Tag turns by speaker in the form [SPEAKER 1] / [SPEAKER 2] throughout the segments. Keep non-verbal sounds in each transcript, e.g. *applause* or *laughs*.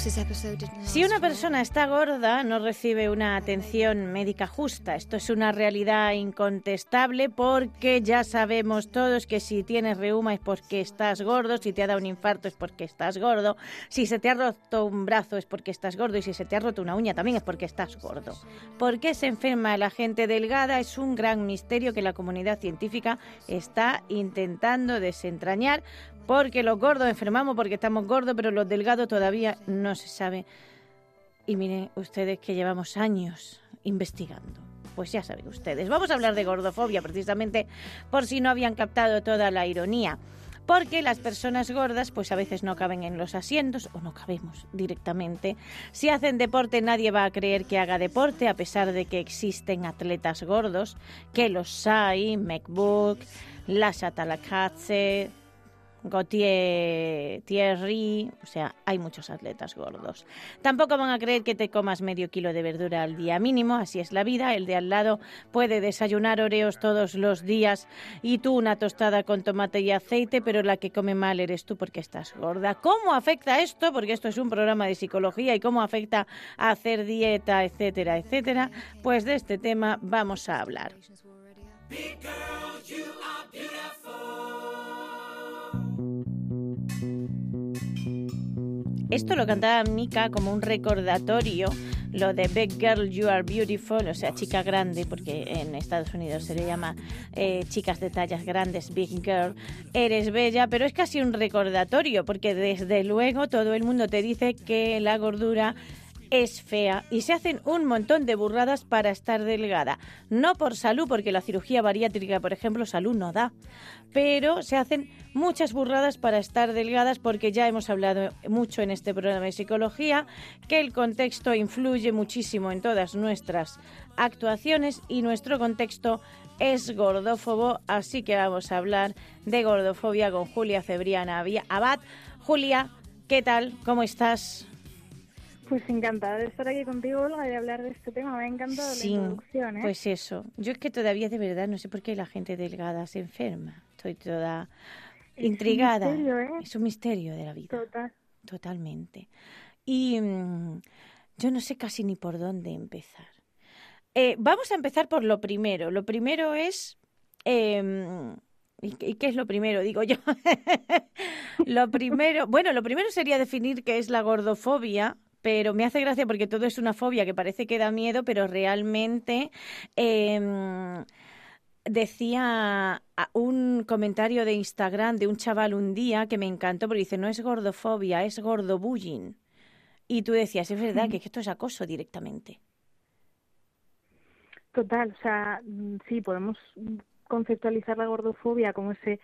[SPEAKER 1] Si una persona está gorda, no recibe una atención médica justa. Esto es una realidad incontestable porque ya sabemos todos que si tienes reuma es porque estás gordo, si te ha dado un infarto es porque estás gordo, si se te ha roto un brazo es porque estás gordo y si se te ha roto una uña también es porque estás gordo. ¿Por qué se enferma la gente delgada? Es un gran misterio que la comunidad científica está intentando desentrañar porque los gordos enfermamos porque estamos gordos, pero los delgados todavía no se sabe. Y miren ustedes que llevamos años investigando. Pues ya saben ustedes. Vamos a hablar de gordofobia precisamente por si no habían captado toda la ironía. Porque las personas gordas pues a veces no caben en los asientos o no cabemos directamente. Si hacen deporte nadie va a creer que haga deporte a pesar de que existen atletas gordos, que los hay, McBook, Lasha Talakatse, Gautier Thierry, o sea, hay muchos atletas gordos. Tampoco van a creer que te comas medio kilo de verdura al día mínimo, así es la vida. El de al lado puede desayunar oreos todos los días y tú una tostada con tomate y aceite, pero la que come mal eres tú porque estás gorda. ¿Cómo afecta esto? Porque esto es un programa de psicología y cómo afecta a hacer dieta, etcétera, etcétera. Pues de este tema vamos a hablar. Esto lo cantaba Mika como un recordatorio, lo de Big Girl, You Are Beautiful, o sea, chica grande, porque en Estados Unidos se le llama eh, chicas de tallas grandes, Big Girl, eres bella, pero es casi un recordatorio, porque desde luego todo el mundo te dice que la gordura es fea y se hacen un montón de burradas para estar delgada. No por salud, porque la cirugía bariátrica, por ejemplo, salud no da, pero se hacen muchas burradas para estar delgadas porque ya hemos hablado mucho en este programa de psicología que el contexto influye muchísimo en todas nuestras actuaciones y nuestro contexto es gordófobo, así que vamos a hablar de gordofobia con Julia Cebriana Abad. Julia, ¿qué tal? ¿Cómo estás?
[SPEAKER 2] Pues encantada de estar aquí contigo, Olga, y de hablar de este tema. Me ha encantado
[SPEAKER 1] Sí,
[SPEAKER 2] la introducción, ¿eh?
[SPEAKER 1] Pues eso. Yo es que todavía de verdad no sé por qué la gente delgada se enferma. Estoy toda
[SPEAKER 2] Es un
[SPEAKER 1] intrigada.
[SPEAKER 2] misterio, ¿eh?
[SPEAKER 1] Es un misterio de la vida.
[SPEAKER 2] Total.
[SPEAKER 1] Totalmente. Y mm, yo no sé casi ni por dónde empezar. Eh, vamos a empezar por lo primero. Lo primero es... em, ¿Y qué y qué es lo primero? Digo yo. *laughs* lo primero, bueno, lo primero sería definir qué es la gordofobia, pero me hace gracia porque todo es una fobia que parece que da miedo, pero realmente em, decía un comentario de Instagram de un chaval un día que me encantó porque dice, no es gordofobia, es gordobullying. Y tú decías, es verdad que esto es acoso directamente.
[SPEAKER 2] Total, o sea, mm, sí, podemos conceptualizar la gordofobia como ese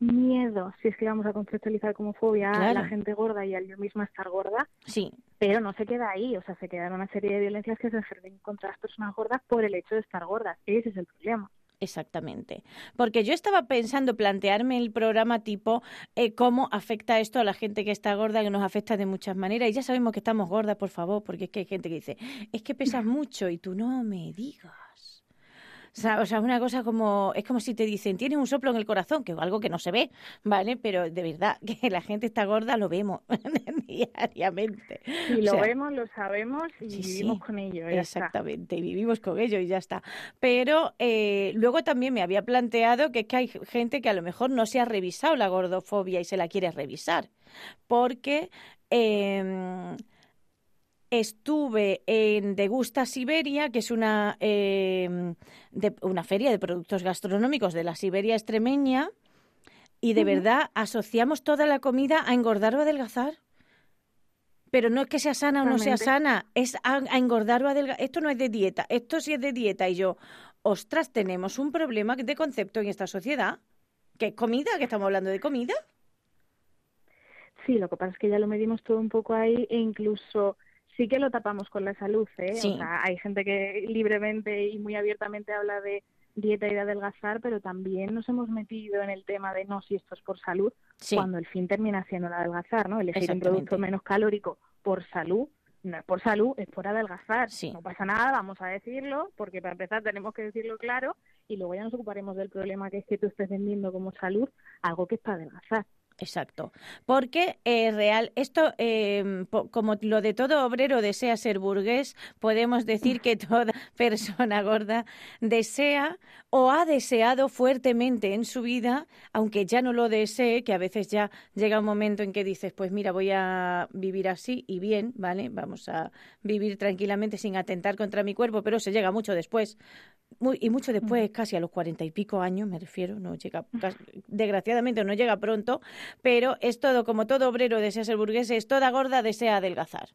[SPEAKER 2] miedo, si es que vamos a conceptualizar como fobia a la gente gorda y al yo misma estar gorda,
[SPEAKER 1] Sí,
[SPEAKER 2] pero no se queda ahí, o sea, se queda en una serie de violencias que se ejercen contra las personas gordas por el hecho de estar gordas. Ese es el problema.
[SPEAKER 1] Exactamente. Porque yo estaba pensando plantearme el programa tipo eh, cómo afecta esto a la gente que está gorda, que nos afecta de muchas maneras. Y ya sabemos que estamos gordas, por favor, porque es que hay gente que dice, es que pesas mucho y tú no me digas. O sea, o sea, una cosa como, es como si te dicen, tienes un soplo en el corazón, que es algo que no se ve, ¿vale? Pero de verdad, *laughs* que la gente está gorda lo vemos *laughs* diariamente.
[SPEAKER 2] Y
[SPEAKER 1] O
[SPEAKER 2] lo
[SPEAKER 1] sea,
[SPEAKER 2] vemos, lo sabemos y
[SPEAKER 1] Sí,
[SPEAKER 2] vivimos
[SPEAKER 1] sí,
[SPEAKER 2] con ello.
[SPEAKER 1] Exactamente, y vivimos con ello y ya está. Pero eh, luego también me había planteado que es que hay gente que a lo mejor no se ha revisado la gordofobia y se la quiere revisar, porque em, estuve en Degusta Siberia, que es una, em, de- una feria de productos gastronómicos de la Siberia extremeña, y de verdad asociamos toda la comida a engordar o adelgazar. Pero no es que sea sana o no sea sana, es a, a engordar o adelgazar. Esto no es de dieta, esto sí es de dieta. Y yo, ostras, tenemos un problema de concepto en esta sociedad. ¿Qué es comida? ¿Que estamos hablando de comida?
[SPEAKER 2] Sí, lo que pasa es que ya lo medimos todo un poco ahí e incluso sí que lo tapamos con la salud, ¿eh?
[SPEAKER 1] Sí.
[SPEAKER 2] O sea, hay gente que libremente y muy abiertamente habla de dieta y de adelgazar, pero también nos hemos metido en el tema de no, si esto es por salud,
[SPEAKER 1] Sí,
[SPEAKER 2] cuando el fin termina siendo el adelgazar, ¿no? Elegir un producto menos calórico por salud, no es por salud, es por adelgazar.
[SPEAKER 1] Sí.
[SPEAKER 2] No pasa nada, vamos a decirlo, porque para empezar tenemos que decirlo claro y luego ya nos ocuparemos del problema que es que tú estés vendiendo como salud algo que es para adelgazar.
[SPEAKER 1] Exacto. Porque eh, real, esto, eh, po- como lo de todo obrero desea ser burgués, podemos decir que *laughs* toda persona gorda desea o ha deseado fuertemente en su vida, aunque ya no lo desee, que a veces ya llega un momento en que dices, pues mira, voy a vivir así y bien, ¿vale? Vamos a vivir tranquilamente sin atentar contra mi cuerpo, pero se llega mucho después. Muy, y mucho después, casi a los cuarenta y pico años, me refiero, no llega, desgraciadamente no llega pronto, pero es todo, como todo obrero desea ser burgués, es toda gorda desea adelgazar.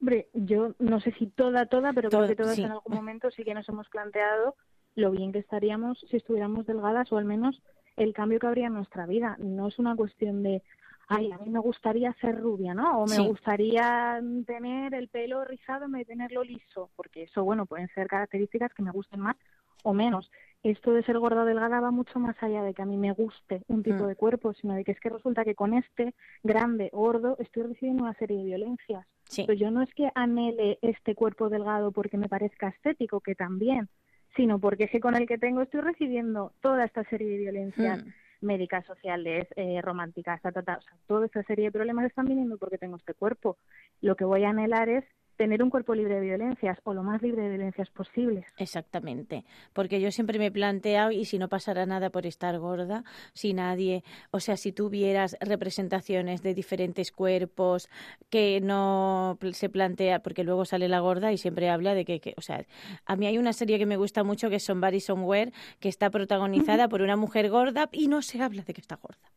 [SPEAKER 2] Hombre, yo no sé si toda, toda, pero
[SPEAKER 1] Toda,
[SPEAKER 2] creo que todas
[SPEAKER 1] sí.
[SPEAKER 2] en algún *laughs* momento sí que nos hemos planteado lo bien que estaríamos si estuviéramos delgadas o al menos el cambio que habría en nuestra vida. No es una cuestión de, ay, a mí me gustaría ser rubia, ¿no? O me
[SPEAKER 1] Sí.
[SPEAKER 2] gustaría tener el pelo rizado en vez de tenerlo liso, porque eso, bueno, pueden ser características que me gusten más o menos. Esto de ser gorda o delgada va mucho más allá de que a mí me guste un tipo
[SPEAKER 1] Mm.
[SPEAKER 2] de cuerpo, sino de que es que resulta que con este grande, gordo, estoy recibiendo una serie de violencias.
[SPEAKER 1] Sí,
[SPEAKER 2] Pero yo no es que anhele este cuerpo delgado porque me parezca estético, que también, sino porque es que con el que tengo estoy recibiendo toda esta serie de violencias
[SPEAKER 1] Mm.
[SPEAKER 2] Médicas, sociales, eh, románticas, ta, ta, ta. O sea, toda esta serie de problemas están viniendo porque tengo este cuerpo. Lo que voy a anhelar es tener un cuerpo libre de violencias o lo más libre de violencias posibles.
[SPEAKER 1] Exactamente, porque yo siempre me he planteado, y si no pasara nada por estar gorda, si nadie, o sea, si tuvieras representaciones de diferentes cuerpos que no se plantea, porque luego sale la gorda y siempre habla de que, que- o sea, a mí hay una serie que me gusta mucho que es Somebody Somewhere, que está protagonizada por una mujer gorda y no se habla de que está gorda.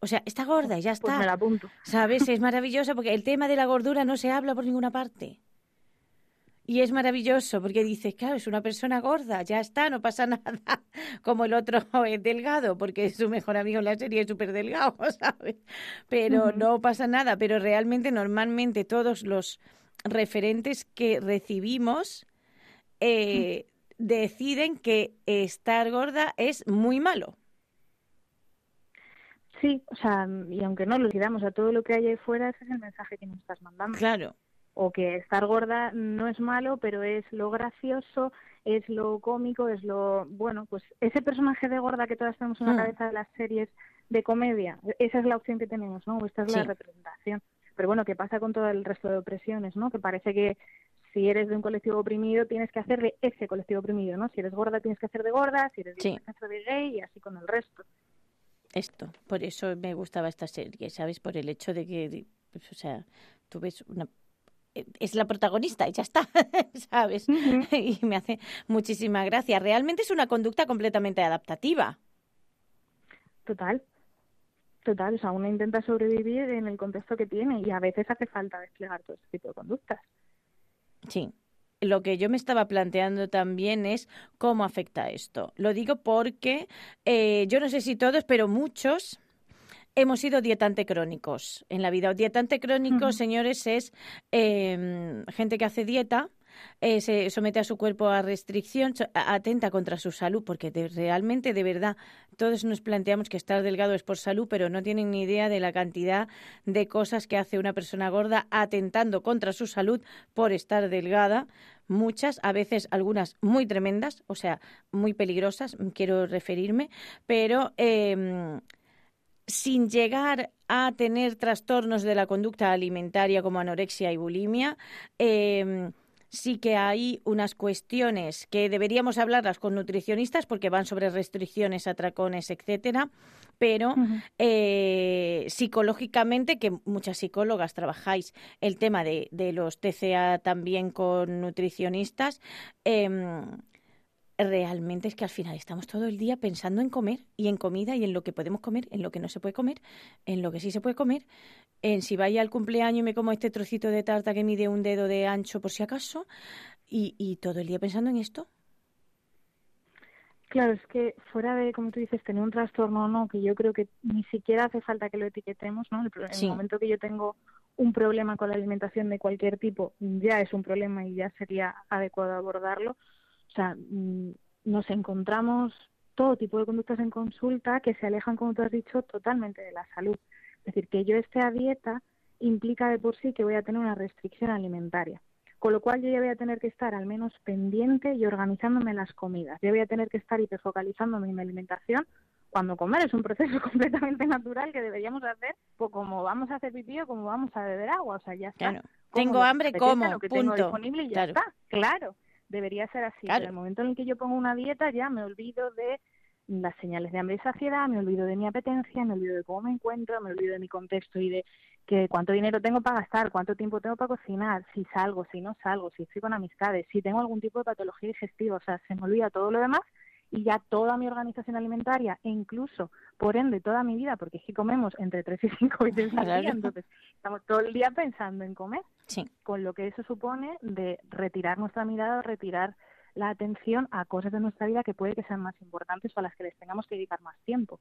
[SPEAKER 1] O sea, está gorda y ya
[SPEAKER 2] Pues
[SPEAKER 1] está.
[SPEAKER 2] me la apunto.
[SPEAKER 1] ¿Sabes? Es *laughs* maravilloso porque el tema de la gordura no se habla por ninguna parte. Y es maravilloso porque dices, claro, es una persona gorda, ya está, no pasa *laughs* nada. Como el otro *laughs* es delgado, porque su mejor amigo en la serie es súper delgado, ¿sabes? Pero no pasa nada. Pero realmente, normalmente, todos los referentes que recibimos eh, deciden que estar gorda es muy malo.
[SPEAKER 2] Sí, o sea, y aunque no lo olvidamos, a todo lo que hay ahí fuera, ese es el mensaje que nos estás mandando.
[SPEAKER 1] Claro,
[SPEAKER 2] o que estar gorda no es malo, pero es lo gracioso, es lo cómico, es lo bueno, pues ese personaje de gorda que todas tenemos en la
[SPEAKER 1] Hmm.
[SPEAKER 2] cabeza de las series de comedia, esa es la opción que tenemos, ¿no? Esta es la representación. Pero bueno, ¿qué pasa con todo el resto de opresiones, no? Que parece que si eres de un colectivo oprimido tienes que hacer de ese colectivo oprimido, ¿no? Si eres gorda tienes que hacer de gorda, si eres gay
[SPEAKER 1] Sí.
[SPEAKER 2] tienes que hacer de gay y así con el resto.
[SPEAKER 1] Esto. Por eso me gustaba esta serie, ¿sabes? Por el hecho de que, pues, o sea, tú ves una... eh, Es la protagonista y ya está, *laughs* ¿sabes? Y me hace muchísima gracia. Realmente es una conducta completamente adaptativa.
[SPEAKER 2] Total. Total, o sea, uno intenta sobrevivir en el contexto que tiene y a veces hace falta desplegar todo este tipo de conductas.
[SPEAKER 1] Sí. Lo que yo me estaba planteando también es cómo afecta esto. Lo digo porque eh, yo no sé si todos, pero muchos hemos sido dietante crónicos en la vida. Dietante crónico, señores, es eh, gente que hace dieta, eh, se somete a su cuerpo a restricción, atenta contra su salud, porque realmente, de verdad, todos nos planteamos que estar delgado es por salud, pero no tienen ni idea de la cantidad de cosas que hace una persona gorda atentando contra su salud por estar delgada. Muchas, a veces algunas muy tremendas, o sea, muy peligrosas, mm, quiero referirme, pero em, sin llegar a tener trastornos de la conducta alimentaria como anorexia y bulimia, em, sí que hay unas cuestiones que deberíamos hablarlas con nutricionistas porque van sobre restricciones, atracones, etcétera, pero eh, psicológicamente, que muchas psicólogas trabajáis el tema de, de los TCA también con nutricionistas, em, realmente es que al final estamos todo el día pensando en comer y en comida y en lo que podemos comer, en lo que no se puede comer, en lo que sí se puede comer, en si vaya al cumpleaños y me como este trocito de tarta que mide un dedo de ancho por si acaso, y, y todo el día pensando en esto.
[SPEAKER 2] Claro, es que fuera de, como tú dices, tener un trastorno o no, que yo creo que ni siquiera hace falta que lo etiquetemos, ¿no? El, el
[SPEAKER 1] Sí.
[SPEAKER 2] momento que yo tengo un problema con la alimentación de cualquier tipo, ya es un problema y ya sería adecuado abordarlo. O sea, mm, nos encontramos todo tipo de conductas en consulta que se alejan, como tú has dicho, totalmente de la salud. Es decir, que yo esté a dieta implica de por sí que voy a tener una restricción alimentaria. Con lo cual yo ya voy a tener que estar al menos pendiente y organizándome las comidas. Yo voy a tener que estar hiperfocalizándome en mi alimentación cuando comer es un proceso *laughs* completamente natural que deberíamos hacer pues como vamos a hacer pipí o como vamos a beber agua. O sea, ya está.
[SPEAKER 1] Claro. Tengo hambre, como,
[SPEAKER 2] lo que tengo
[SPEAKER 1] punto.
[SPEAKER 2] disponible y ya
[SPEAKER 1] Claro.
[SPEAKER 2] está. Claro, debería ser así.
[SPEAKER 1] Claro.
[SPEAKER 2] Pero el momento en el que yo pongo una dieta ya me olvido de las señales de hambre y saciedad, me olvido de mi apetencia, me olvido de cómo me encuentro, me olvido de mi contexto y de que cuánto dinero tengo para gastar, cuánto tiempo tengo para cocinar, si salgo, si no salgo, si estoy con amistades, si tengo algún tipo de patología digestiva, o sea, se me olvida todo lo demás y ya toda mi organización alimentaria e incluso, por ende, toda mi vida, porque es que comemos entre tres y cinco veces al día, entonces estamos todo el día pensando en comer
[SPEAKER 1] Sí.
[SPEAKER 2] con lo que eso supone de retirar nuestra mirada, retirar la atención a cosas de nuestra vida que puede que sean más importantes o a las que les tengamos que dedicar más tiempo.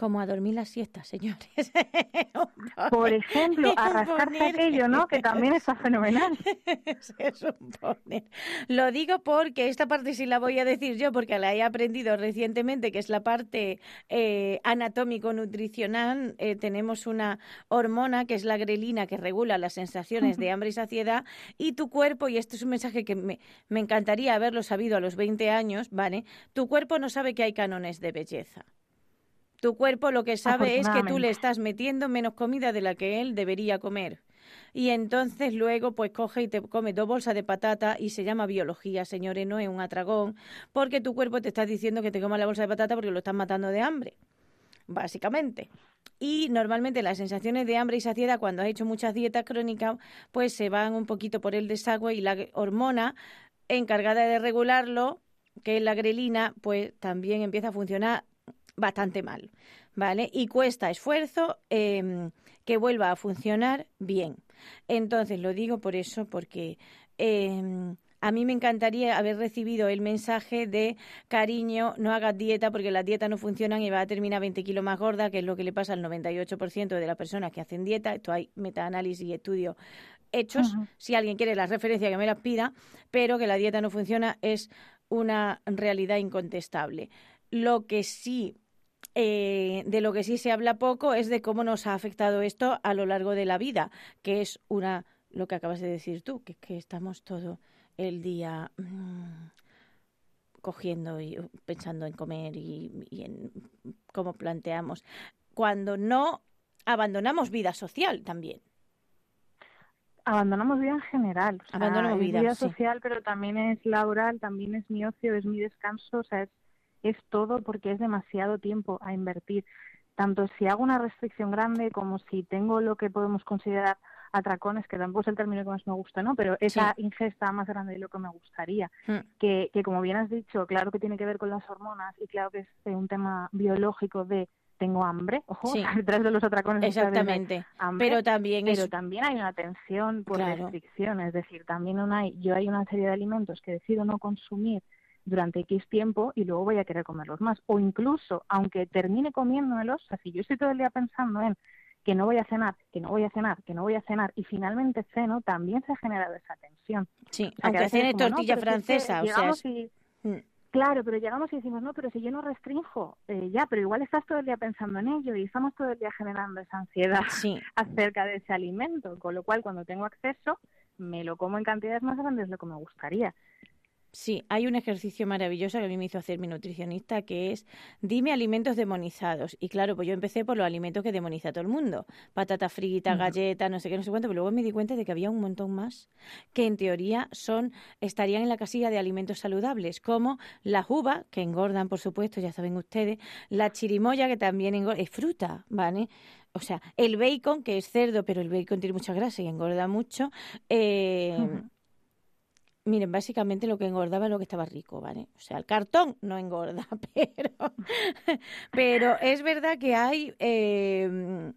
[SPEAKER 1] Como a dormir las siestas, señores. *laughs*
[SPEAKER 2] Por ejemplo, a rascarse
[SPEAKER 1] Poner-
[SPEAKER 2] aquello, ¿no? Que también está fenomenal. *laughs*
[SPEAKER 1] se supone. Lo digo porque esta parte sí la voy a decir yo, porque la he aprendido recientemente, que es la parte eh, anatómico-nutricional. Eh, tenemos una hormona que es la grelina que regula las sensaciones de hambre y saciedad y tu cuerpo, y esto es un mensaje que me, me encantaría haberlo sabido a los 20 años, ¿vale? Tu cuerpo no sabe que hay cánones de belleza. Tu cuerpo lo que sabe es que tú le estás metiendo menos comida de la que él debería comer. Y entonces luego pues coge y te come dos bolsas de patata y se llama biología, señores, no es un atragón, porque tu cuerpo te está diciendo que te comas la bolsa de patata porque lo estás matando de hambre, básicamente. Y normalmente las sensaciones de hambre y saciedad cuando has hecho muchas dietas crónicas pues se van un poquito por el desagüe y la hormona encargada de regularlo, que es la grelina, pues también empieza a funcionar bastante mal, ¿vale? Y cuesta esfuerzo eh, que vuelva a funcionar bien. Entonces, lo digo por eso, porque eh, a mí me encantaría haber recibido el mensaje de cariño, no hagas dieta porque las dietas no funcionan y vas a terminar 20 kilos más gorda, que es lo que le pasa al 98% de las personas que hacen dieta. Esto hay metaanálisis y estudios hechos. Si alguien quiere las referencias, que me las pida, pero que la dieta no funciona es una realidad incontestable. Lo que sí eh, de lo que sí se habla poco es de cómo nos ha afectado esto a lo largo de la vida, que es una lo que acabas de decir tú, que, que estamos todo el día mm, cogiendo y uh, pensando en comer y, y en cómo planteamos, cuando no abandonamos vida social también.
[SPEAKER 2] Abandonamos vida en general. O sea,
[SPEAKER 1] Abandonamos vida, sí.
[SPEAKER 2] social, pero también es laboral, también es mi ocio, es mi descanso, o sea, es, es todo porque es demasiado tiempo a invertir. Tanto si hago una restricción grande como si tengo lo que podemos considerar atracones, que tampoco es el término que más me gusta, ¿no? Pero esa ingesta más grande de lo que me gustaría.
[SPEAKER 1] Mm.
[SPEAKER 2] Que, que como bien has dicho, claro que tiene que ver con las hormonas y claro que es un tema biológico de tengo hambre, ojo,
[SPEAKER 1] Sí. *laughs*
[SPEAKER 2] detrás de los atracones
[SPEAKER 1] Exactamente.
[SPEAKER 2] hambre,
[SPEAKER 1] Pero también
[SPEAKER 2] pero
[SPEAKER 1] es
[SPEAKER 2] también hay una tensión por
[SPEAKER 1] Claro.
[SPEAKER 2] restricción, es decir, también una, yo hay una serie de alimentos que decido no consumir durante X tiempo y luego voy a querer comerlos más. O incluso, aunque termine comiéndomelos, o sea, si yo estoy todo el día pensando en que no voy a cenar, que no voy a cenar, que no voy a cenar y finalmente ceno, también se ha generado esa tensión.
[SPEAKER 1] sí,
[SPEAKER 2] O sea,
[SPEAKER 1] aunque cene
[SPEAKER 2] no,
[SPEAKER 1] tortilla
[SPEAKER 2] pero si es que
[SPEAKER 1] francesa, o sea,
[SPEAKER 2] y-
[SPEAKER 1] Mm.
[SPEAKER 2] Claro, pero llegamos y decimos, no, pero si yo no restringo, eh, ya, pero igual estás todo el día pensando en ello y estamos todo el día generando esa ansiedad
[SPEAKER 1] sí, *laughs*
[SPEAKER 2] acerca de ese alimento, con lo cual cuando tengo acceso me lo como en cantidades más grandes de lo que me gustaría.
[SPEAKER 1] Sí, hay un ejercicio maravilloso que a mí me hizo hacer mi nutricionista que es dime alimentos demonizados. Y claro, pues yo empecé por los alimentos que demoniza todo el mundo. Patata frita,
[SPEAKER 2] Ujú.
[SPEAKER 1] galletas, no sé qué, no sé cuánto, pero luego me di cuenta de que había un montón más que en teoría son, estarían en la casilla de alimentos saludables, como las uvas, que engordan, por supuesto, ya saben ustedes, la chirimoya, que también engorda, es fruta, ¿vale? O sea, el bacon, que es cerdo, pero el bacon tiene mucha grasa y engorda mucho. Eh. Miren, básicamente lo que engordaba es lo que estaba rico, ¿vale? O sea, el cartón no engorda, *laughs* pero, pero es verdad que hay eh,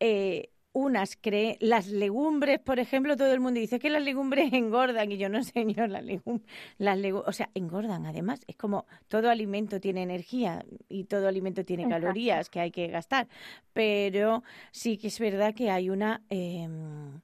[SPEAKER 1] eh, unas creen, las legumbres, por ejemplo, todo el mundo dice que las legumbres engordan y yo no señor, las legumbres, las o sea, engordan además, es como todo alimento tiene energía y todo alimento tiene
[SPEAKER 2] Exacto.
[SPEAKER 1] calorías que hay que gastar, pero sí que es verdad que hay una em,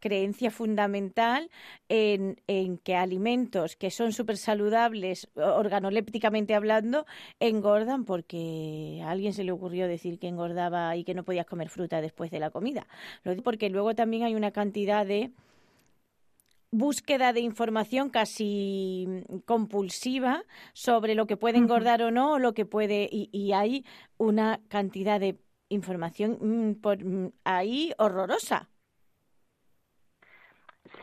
[SPEAKER 1] creencia fundamental en, en que alimentos que son súper saludables, organolépticamente hablando, engordan porque a alguien se le ocurrió decir que engordaba y que no podías comer fruta después de la comida. Lo digo porque luego también hay una cantidad de búsqueda de información casi compulsiva sobre lo que puede engordar o no, o lo que puede, y, y hay una cantidad de información mm, por, mm, ahí horrorosa.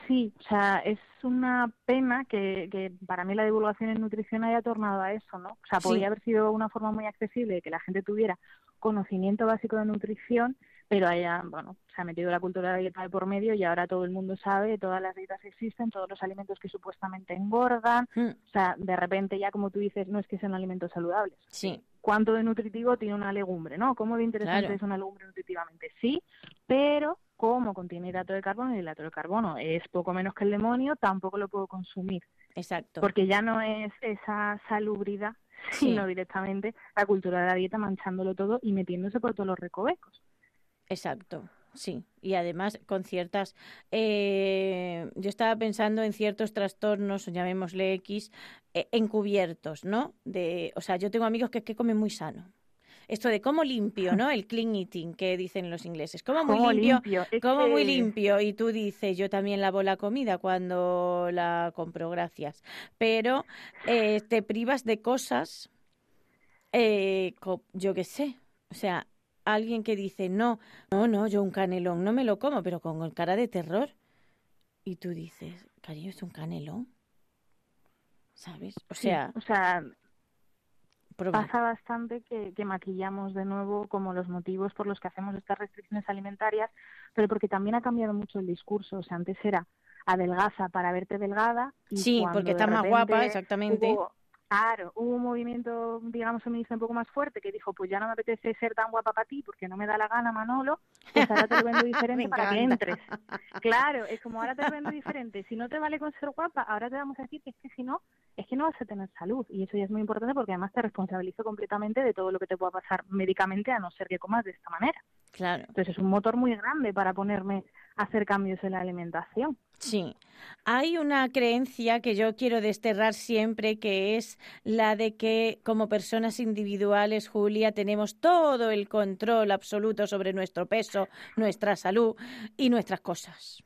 [SPEAKER 2] Sí, o sea, es una pena que, que para mí la divulgación en nutrición haya tornado a eso, ¿no? O sea,
[SPEAKER 1] Sí.
[SPEAKER 2] podría haber sido una forma muy accesible de que la gente tuviera conocimiento básico de nutrición, pero haya, bueno, se ha metido la cultura de la dieta de por medio y ahora todo el mundo sabe, todas las dietas existen, todos los alimentos que supuestamente engordan,
[SPEAKER 1] Mm,
[SPEAKER 2] o sea, de repente ya como tú dices, no es que sean alimentos saludables.
[SPEAKER 1] Sí,
[SPEAKER 2] ¿Cuánto de nutritivo tiene una legumbre, no? ¿Cómo de interesante
[SPEAKER 1] Claro.
[SPEAKER 2] es una legumbre nutritivamente? Sí, pero como contiene hidrato de carbono y el hidrato de carbono es poco menos que el demonio, tampoco lo puedo consumir,
[SPEAKER 1] exacto.
[SPEAKER 2] porque ya no es esa salubridad,
[SPEAKER 1] Sí.
[SPEAKER 2] sino directamente la cultura de la dieta manchándolo todo y metiéndose por todos los recovecos.
[SPEAKER 1] Exacto, sí. Y además con ciertas... eh, yo estaba pensando en ciertos trastornos, llamémosle X, eh, encubiertos, ¿no? De, o sea, yo tengo amigos que, que comen muy sano. Esto de cómo limpio, ¿no? El clean eating que dicen los ingleses. Como muy
[SPEAKER 2] Como
[SPEAKER 1] limpio, como muy limpio. Y tú dices, yo también lavo la comida cuando la compro, gracias. Pero eh, te privas de cosas, eh, yo qué sé. O sea, alguien que dice, no, no, no, yo un canelón no me lo como, pero con cara de terror. Y tú dices, cariño, es un canelón. ¿Sabes? O
[SPEAKER 2] Sí,
[SPEAKER 1] sea,
[SPEAKER 2] o sea,
[SPEAKER 1] proba-
[SPEAKER 2] pasa bastante que, que maquillamos de nuevo como los motivos por los que hacemos estas restricciones alimentarias, pero porque también ha cambiado mucho el discurso. O sea, antes era adelgaza para verte delgada. Y
[SPEAKER 1] Sí, porque estás más guapa, exactamente.
[SPEAKER 2] hubo- claro, hubo un movimiento, digamos, feminista un poco más fuerte que dijo, pues ya no me apetece ser tan guapa para ti porque no me da la gana, Manolo, pues ahora te lo vendo *laughs* diferente para que entres. Claro, es como ahora te lo vendo diferente. Si no te vale con ser guapa, ahora te vamos a decir que es que si no, es que no vas a tener salud. Y eso ya es muy importante porque además te responsabilizo completamente de todo lo que te pueda pasar médicamente a no ser que comas de esta manera.
[SPEAKER 1] Claro,
[SPEAKER 2] Entonces es un motor muy grande para ponerme a hacer cambios en la alimentación.
[SPEAKER 1] sí. Hay una creencia que yo quiero desterrar siempre, que es la de que como personas individuales, Julia, tenemos todo el control absoluto sobre nuestro peso, nuestra salud y nuestras cosas.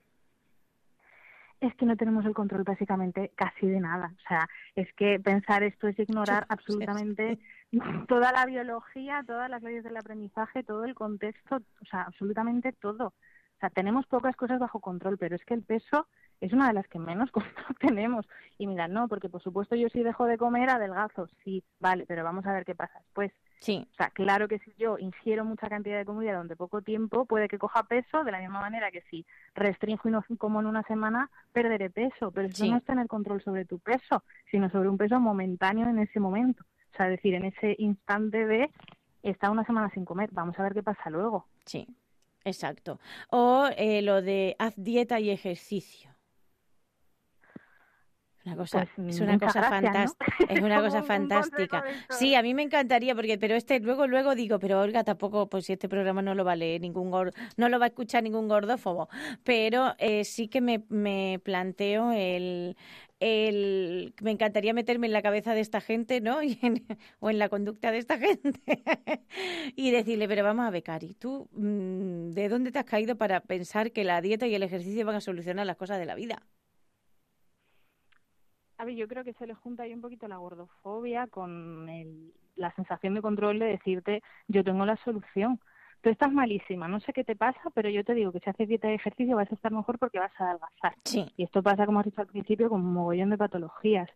[SPEAKER 2] Es que no tenemos el control básicamente casi de nada. O sea, es que pensar esto es ignorar *laughs* absolutamente *laughs* toda la biología, todas las leyes del aprendizaje, todo el contexto, o sea, absolutamente todo. O sea, tenemos pocas cosas bajo control, pero es que el peso es una de las que menos *laughs* control tenemos. Y mira, no, porque por supuesto yo si dejo de comer adelgazo, sí, vale, pero vamos a ver qué pasa después.
[SPEAKER 1] Sí,
[SPEAKER 2] O sea, claro que si yo ingiero mucha cantidad de comida durante poco tiempo, puede que coja peso, de la misma manera que si restringo y no como en una semana, perderé peso. Pero eso
[SPEAKER 1] Sí.
[SPEAKER 2] no es tener control sobre tu peso, sino sobre un peso momentáneo en ese momento. O sea, es decir, en ese instante de estar una semana sin comer, vamos a ver qué pasa luego.
[SPEAKER 1] sí, exacto. O eh, lo de haz dieta y ejercicio. Una cosa,
[SPEAKER 2] Pues,
[SPEAKER 1] es una cosa
[SPEAKER 2] gracias, ¿no?
[SPEAKER 1] fantástica. Es una cosa *laughs* fantástica. Sí, a mí me encantaría, porque, pero este luego, luego digo, pero Olga tampoco, pues si este programa no lo va a leer ningún gordo, no lo va a escuchar ningún gordófobo. Pero eh, sí que me, me planteo el, el, me encantaría meterme en la cabeza de esta gente, ¿no? *laughs* Y en- o en la conducta de esta gente *laughs* y decirle, pero vamos a ver, Cari, tú, mm, ¿de dónde te has caído para pensar que la dieta y el ejercicio van a solucionar las cosas de la vida?
[SPEAKER 2] A ver, yo creo que se le junta ahí un poquito la gordofobia con el- la sensación de control de decirte, yo tengo la solución. Tú estás malísima, no sé qué te pasa, pero yo te digo que si haces dieta y ejercicio vas a estar mejor porque vas a adelgazar.
[SPEAKER 1] Sí,
[SPEAKER 2] Y esto pasa, como has dicho al principio, con un mogollón de patologías.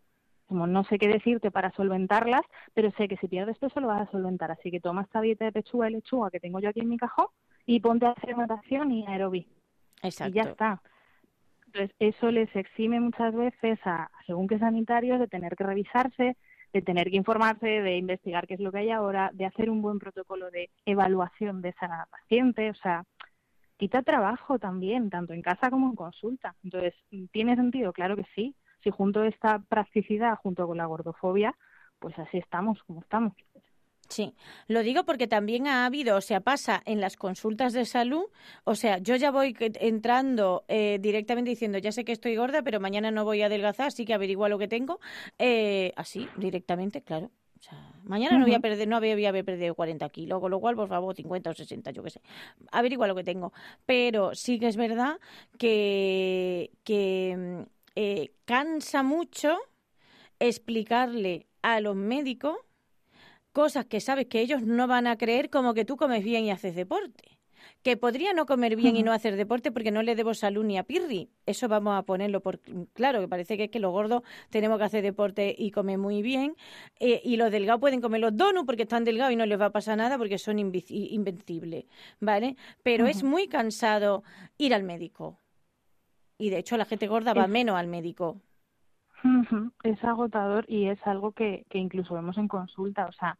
[SPEAKER 2] Como no sé qué decirte para solventarlas, pero sé que si pierdes peso lo vas a solventar. Así que toma esta dieta de pechuga y lechuga que tengo yo aquí en mi cajón y ponte a hacer natación y aerobí.
[SPEAKER 1] exacto.
[SPEAKER 2] Y ya está. Entonces, eso les exime muchas veces a, según que sanitarios, de tener que revisarse, de tener que informarse, de investigar qué es lo que hay ahora, de hacer un buen protocolo de evaluación de esa paciente. O sea, quita trabajo también, tanto en casa como en consulta. Entonces, ¿tiene sentido? Claro que sí. Si junto esta practicidad, junto con la gordofobia, pues así estamos como estamos.
[SPEAKER 1] Sí, lo digo porque también ha habido, o sea, pasa en las consultas de salud, o sea, yo ya voy entrando eh, directamente diciendo, ya sé que estoy gorda, pero mañana no voy a adelgazar, así que averigua lo que tengo, eh, así, directamente, claro. O sea, mañana no voy a perder, no voy a haber perdido 40 kilos, con lo cual, por favor, 50 o 60, yo qué sé. Averigua lo que tengo. Pero sí que es verdad que, que eh, cansa mucho explicarle a los médicos cosas que sabes que ellos no van a creer como que tú comes bien y haces deporte. Que podría no comer bien y no hacer deporte porque no le debo salud ni a Pirri. Eso vamos a ponerlo por claro, que parece que es que los gordos tenemos que hacer deporte y comer muy bien. Eh, y los delgados pueden comer los donuts porque están delgados y no les va a pasar nada porque son invencibles. ¿Vale? Pero es muy cansado ir al médico. Y de hecho la gente gorda va menos al médico.
[SPEAKER 2] Es agotador y es algo que, que incluso vemos en consulta. O sea,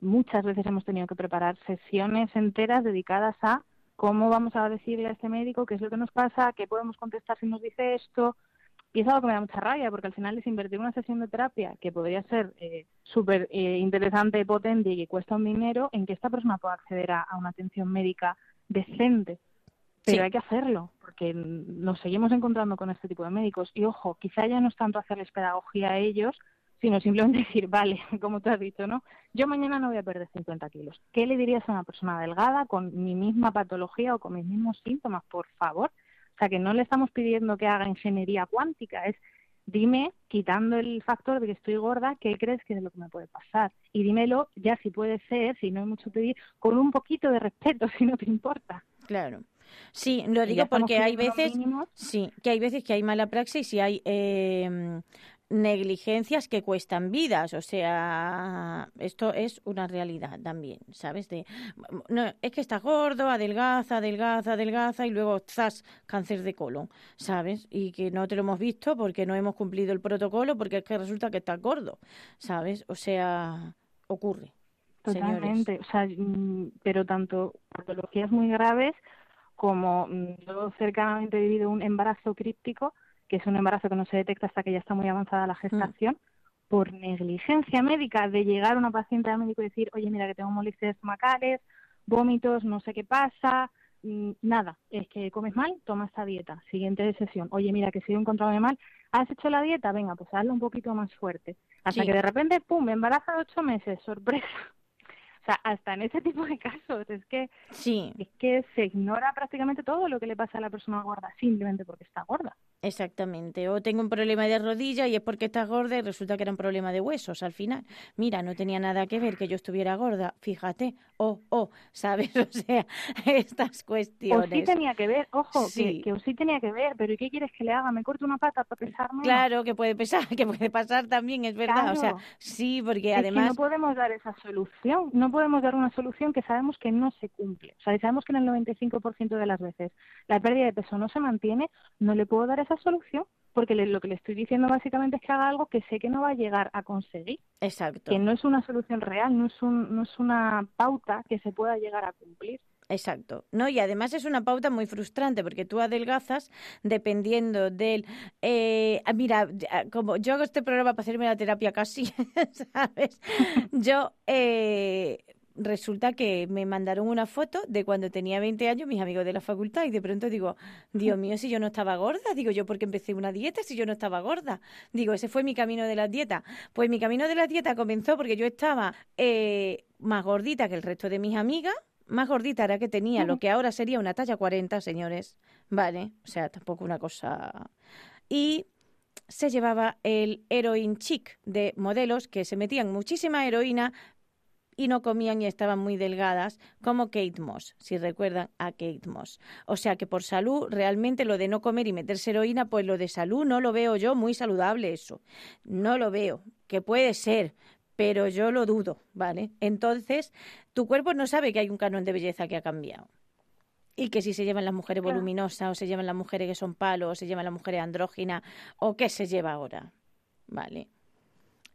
[SPEAKER 2] muchas veces hemos tenido que preparar sesiones enteras dedicadas a cómo vamos a decirle a este médico qué es lo que nos pasa, qué podemos contestar si nos dice esto. Y es algo que me da mucha rabia, porque al final es invertir una sesión de terapia que podría ser eh, súper eh, interesante, potente y que cuesta un dinero, en que esta persona pueda acceder a una atención médica decente pero hay que hacerlo, porque nos seguimos encontrando con este tipo de médicos. Y ojo, quizá ya no es tanto hacerles pedagogía a ellos, sino simplemente *laughs* decir, vale, como tú has dicho, ¿no? Yo mañana no voy a perder 50 kilos. ¿Qué le dirías a una persona delgada con mi misma patología o con mis mismos síntomas, por favor? O sea, que no le estamos pidiendo que haga ingeniería cuántica, es dime, quitando el factor de que estoy gorda, ¿qué crees que es lo que me puede pasar? Y dímelo, ya si puede ser, si no hay mucho pedir, con un poquito de respeto, *laughs* si no te importa.
[SPEAKER 1] Claro. Sí, lo digo porque hay veces, sí, que hay veces que hay mala praxis y hay eh, negligencias que cuestan vidas, o sea, esto es una realidad también, ¿sabes? De, no, es que estás gordo, adelgaza, adelgaza, adelgaza y luego estás cáncer de colon, ¿sabes? Y que no te lo hemos visto porque no hemos cumplido el protocolo porque es que resulta que estás gordo, ¿sabes? O sea, ocurre.
[SPEAKER 2] Totalmente, o sea, mm, pero tanto patologías muy graves como mm, yo cercanamente he vivido un embarazo críptico, que es un embarazo que no se detecta hasta que ya está muy avanzada la gestación, por negligencia médica de llegar una paciente al médico y decir, oye, mira que tengo molestias estomacales, vómitos, no sé qué pasa, mm, nada, es que comes mal, toma esta dieta. Siguiente sesión, oye, mira que si he encontrado mal, ¿has hecho la dieta? Venga, pues hazlo un poquito más fuerte. Hasta que de repente, pum, embaraza de ocho meses, sorpresa. O sea, hasta en ese *laughs* tipo de casos es que
[SPEAKER 1] sí.
[SPEAKER 2] es que se ignora prácticamente todo lo que le pasa a la persona gorda simplemente porque está gorda.
[SPEAKER 1] Exactamente. O tengo un problema de rodilla y es porque estás gorda y resulta que era un problema de huesos al final. Mira, no tenía nada que ver que yo estuviera gorda, fíjate. O, oh, ¿sabes? *laughs* O sea, estas cuestiones.
[SPEAKER 2] O sí tenía que ver, ojo, Que, que sí tenía que ver, pero ¿y qué quieres que le haga? ¿Me corto una pata para pesar
[SPEAKER 1] Claro, que puede pesar, *laughs* que puede pasar también, es verdad. O sea, sí, porque además...
[SPEAKER 2] no podemos dar esa solución, no podemos dar una solución que sabemos que no se cumple. O sea, sabemos que en el 95% de las veces la pérdida de peso no se mantiene, no le puedo dar esa solución porque lo que le estoy diciendo básicamente es que haga algo que sé que no va a llegar a conseguir.
[SPEAKER 1] Exacto.
[SPEAKER 2] Que no es una solución real, no es, un, no es una pauta que se pueda llegar a cumplir.
[SPEAKER 1] Exacto. No, y además es una pauta muy frustrante porque tú adelgazas dependiendo del eh, ah, mira, ah, como yo hago este programa para hacerme la terapia casi, *laughs* ¿sabes? Yo eh, resulta que me mandaron una foto de cuando tenía 20 años mis amigos de la facultad y de pronto digo, Dios mío, si yo no estaba gorda, digo yo porque empecé una dieta si yo no estaba gorda. Digo, ese fue mi camino de la dieta. Pues mi camino de la dieta comenzó porque yo estaba eh, más gordita que el resto de mis amigas, más gordita era que tenía lo que ahora sería una talla 40, señores. Vale, o sea, tampoco una cosa... Y se llevaba el heroin chic de modelos que se metían muchísima heroína, y no comían y estaban muy delgadas, como Kate Moss, si recuerdan a Kate Moss. O sea que por salud, realmente lo de no comer y meterse heroína, pues lo de salud no lo veo yo muy saludable eso. No lo veo, que puede ser, pero yo lo dudo, ¿vale? Entonces, tu cuerpo no sabe que hay un canon de belleza que ha cambiado. y que si se llevan las mujeres
[SPEAKER 2] Claro.
[SPEAKER 1] voluminosas o se llevan las mujeres que son palos o se llevan las mujeres andróginas o qué se lleva ahora. Vale.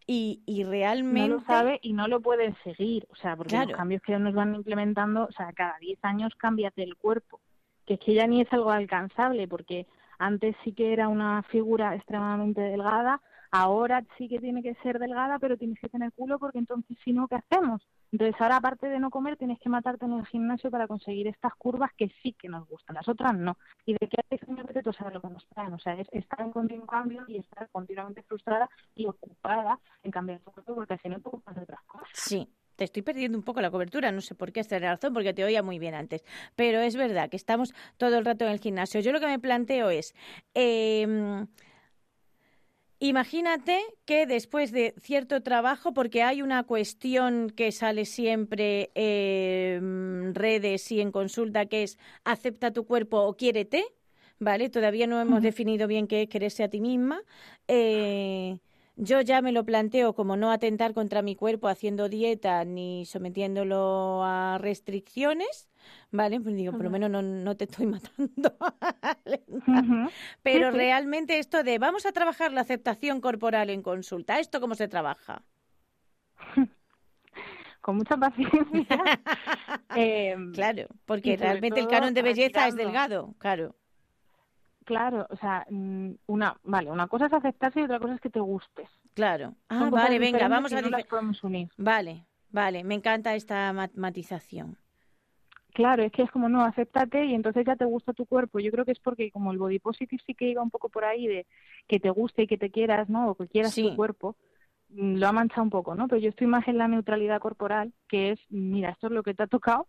[SPEAKER 1] Y, y
[SPEAKER 2] No
[SPEAKER 1] realmente...
[SPEAKER 2] lo sabe y no lo pueden seguir, o sea, porque
[SPEAKER 1] Claro.
[SPEAKER 2] los cambios que nos van implementando, o sea, cada 10 años cambias del cuerpo, que es que ya ni es algo alcanzable, porque antes sí que era una figura extremadamente delgada, ahora sí que tiene que ser delgada, pero tienes que tener culo porque entonces si no, ¿qué hacemos? Entonces ahora aparte de no comer tienes que matarte en el gimnasio para conseguir estas curvas que sí que nos gustan, las otras no. Y de qué hace señor Reto sabe lo que nos traen, o sea, es estar en continuo cambio y estar continuamente frustrada y ocupada en cambiar tu cuerpo porque así no te ocupas de otras cosas.
[SPEAKER 1] Sí, te estoy perdiendo un poco la cobertura, no sé por qué, esta razón, porque te oía muy bien antes. Pero es verdad que estamos todo el rato en el gimnasio. Yo lo que me planteo es, eh, imagínate que después de cierto trabajo, porque hay una cuestión que sale siempre en redes y en consulta, que es acepta tu cuerpo o quiérete, ¿vale? Todavía no hemos definido bien qué es quererse a ti misma. Eh, yo ya me lo planteo como no atentar contra mi cuerpo haciendo dieta ni sometiéndolo a restricciones, ¿vale? Pues digo, por lo menos no, no te estoy *laughs* matando. Pero
[SPEAKER 2] Sí, sí.
[SPEAKER 1] realmente esto de vamos a trabajar la aceptación corporal en consulta, ¿esto cómo se trabaja? *laughs*
[SPEAKER 2] Con mucha paciencia. *laughs* Eh,
[SPEAKER 1] Claro, porque realmente el canon de belleza es delgado, claro.
[SPEAKER 2] Claro, o sea, mm, una, vale, una cosa es aceptarse y otra cosa es que te gustes.
[SPEAKER 1] Claro. Ah, vale, venga, vamos a
[SPEAKER 2] no las podemos unir.
[SPEAKER 1] Vale, vale, me encanta esta mat- matización.
[SPEAKER 2] Claro, es que es como no, acéptate y entonces ya te gusta tu cuerpo. Yo creo que es porque como el body positive sí que iba un poco por ahí de que te guste y que te quieras, ¿no? O que quieras
[SPEAKER 1] Sí.
[SPEAKER 2] tu cuerpo, mm, lo ha manchado un poco, ¿no? Pero yo estoy más en la neutralidad corporal, que es, mira, esto es lo que te ha tocado,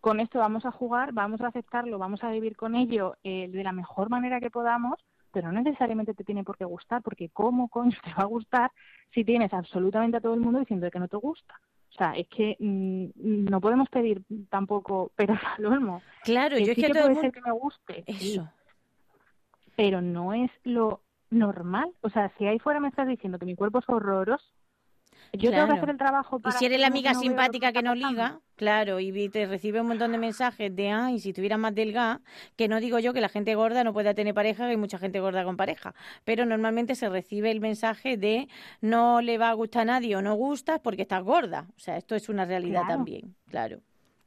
[SPEAKER 2] con esto vamos a jugar, vamos a aceptarlo, vamos a vivir con ello eh, de la mejor manera que podamos, pero no necesariamente te tiene por qué gustar, porque ¿cómo coño te va a gustar si tienes absolutamente a todo el mundo diciendo que no te gusta? O sea, es que mm, no podemos pedir tampoco *laughs* peras al olmo.
[SPEAKER 1] Claro,
[SPEAKER 2] Que
[SPEAKER 1] yo es
[SPEAKER 2] sí
[SPEAKER 1] que
[SPEAKER 2] que
[SPEAKER 1] todo el
[SPEAKER 2] puede
[SPEAKER 1] mundo...
[SPEAKER 2] ser que me guste, sí,
[SPEAKER 1] Eso,
[SPEAKER 2] pero no es lo normal. O sea, si ahí fuera me estás diciendo que mi cuerpo es horroroso, yo tengo que hacer el trabajo
[SPEAKER 1] Y
[SPEAKER 2] para
[SPEAKER 1] si eres la amiga
[SPEAKER 2] no
[SPEAKER 1] simpática que no liga, claro, y te recibe un montón de mensajes de, ay, si tuviera más delgada, que no digo yo que la gente gorda no pueda tener pareja, que hay mucha gente gorda con pareja, pero normalmente se recibe el mensaje de no le va a gustar a nadie o no gustas porque estás gorda. O sea, esto es una realidad
[SPEAKER 2] Claro.
[SPEAKER 1] también, claro.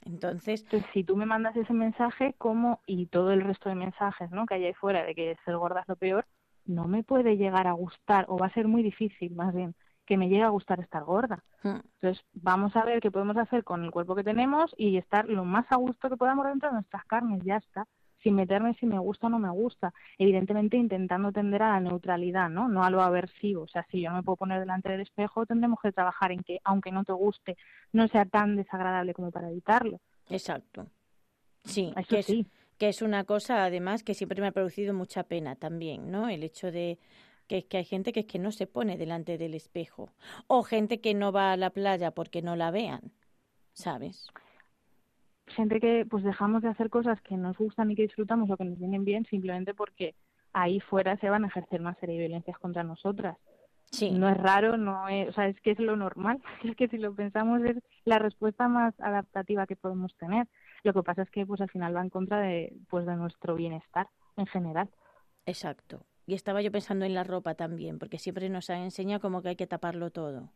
[SPEAKER 1] Entonces,
[SPEAKER 2] Entonces, si tú me mandas ese mensaje, como y todo el resto de mensajes ¿no? que hay ahí fuera de que ser gorda es lo peor, no me puede llegar a gustar, o va a ser muy difícil, más bien, que me llegue a gustar estar gorda.
[SPEAKER 1] mm,
[SPEAKER 2] Entonces, vamos a ver qué podemos hacer con el cuerpo que tenemos y estar lo más a gusto que podamos dentro de nuestras carnes, ya está. Sin meterme si me gusta o no me gusta. Evidentemente intentando tender a la neutralidad, ¿no? No a lo aversivo. O sea, si yo no me puedo poner delante del espejo, tendremos que trabajar en que, aunque no te guste, no sea tan desagradable como para evitarlo.
[SPEAKER 1] exacto. Sí,
[SPEAKER 2] Eso
[SPEAKER 1] que es,
[SPEAKER 2] sí.
[SPEAKER 1] que es una cosa además que siempre me ha producido mucha pena también, ¿no? El hecho de que es que hay gente que es que no se pone delante del espejo o gente que no va a la playa porque no la vean, ¿sabes?
[SPEAKER 2] Gente que pues dejamos de hacer cosas que nos gustan y que disfrutamos o que nos vienen bien simplemente porque ahí fuera se van a ejercer una serie de violencias contra nosotras.
[SPEAKER 1] Sí,
[SPEAKER 2] No es raro, no es, o sea, es que es lo normal. *laughs* Es que si lo pensamos es la respuesta más adaptativa que podemos tener. Lo que pasa es que pues al final va en contra de pues de nuestro bienestar en general.
[SPEAKER 1] exacto. Y estaba yo pensando en la ropa también, porque siempre nos han enseñado como que hay que taparlo todo.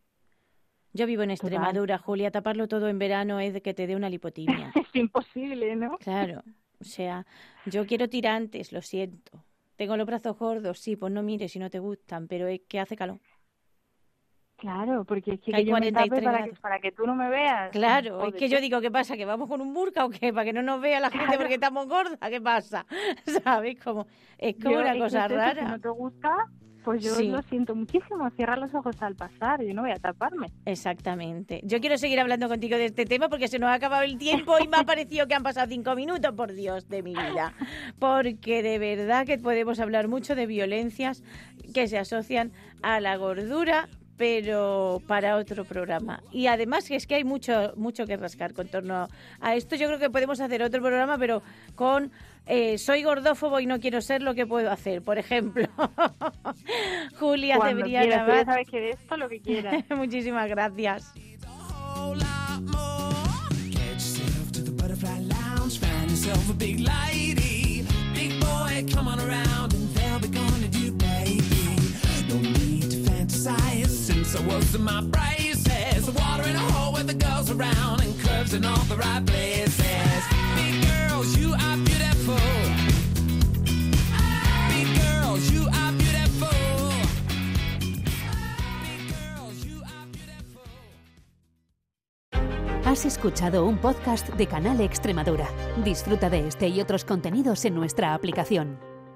[SPEAKER 1] Yo vivo en
[SPEAKER 2] Total.
[SPEAKER 1] Extremadura, Julia, taparlo todo en verano es de que te dé una lipotimia. *laughs*
[SPEAKER 2] Es imposible, ¿no?
[SPEAKER 1] Claro, o sea, yo quiero tirantes, lo siento. Tengo los brazos gordos, sí, pues no mires si no te gustan, pero es que hace calor.
[SPEAKER 2] Claro, porque es que,
[SPEAKER 1] Que
[SPEAKER 2] yo me tape
[SPEAKER 1] 43
[SPEAKER 2] para que, para que tú no me veas.
[SPEAKER 1] Claro, es que yo digo, ¿qué pasa? ¿Que vamos con un burka o qué? ¿Para que no nos vea la gente porque estamos gordas? ¿Qué pasa? *laughs* ¿Sabes? Como, es como
[SPEAKER 2] yo-
[SPEAKER 1] una
[SPEAKER 2] es
[SPEAKER 1] cosa
[SPEAKER 2] eso, Si
[SPEAKER 1] rara.
[SPEAKER 2] no te gusta, pues yo
[SPEAKER 1] Sí.
[SPEAKER 2] lo siento muchísimo. Cierra los ojos al pasar, yo no voy a taparme.
[SPEAKER 1] Exactamente. Yo quiero seguir hablando contigo de este tema porque se nos ha acabado el tiempo y me ha parecido que han pasado cinco minutos, por Dios de mi vida. Porque de verdad que podemos hablar mucho de violencias que se asocian a la gordura, pero para otro programa. Y además es que hay mucho, mucho que rascar con torno a esto. Yo creo que podemos hacer otro programa, pero con eh, soy gordófobo y no quiero ser lo que puedo hacer, por ejemplo. *laughs* Julia
[SPEAKER 2] Cuando
[SPEAKER 1] Cebrián
[SPEAKER 2] quieras, ya sabes que de esto lo que quieras. *laughs*
[SPEAKER 1] muchísimas gracias.
[SPEAKER 3] I was in my braces. Water in a hole with the girls around and curves in all the right places. Big girls, you are beautiful. Big girls, you are beautiful. Big girls, you are beautiful.
[SPEAKER 4] Has escuchado un podcast de Canal Extremadura. Disfruta de este y otros contenidos en nuestra aplicación.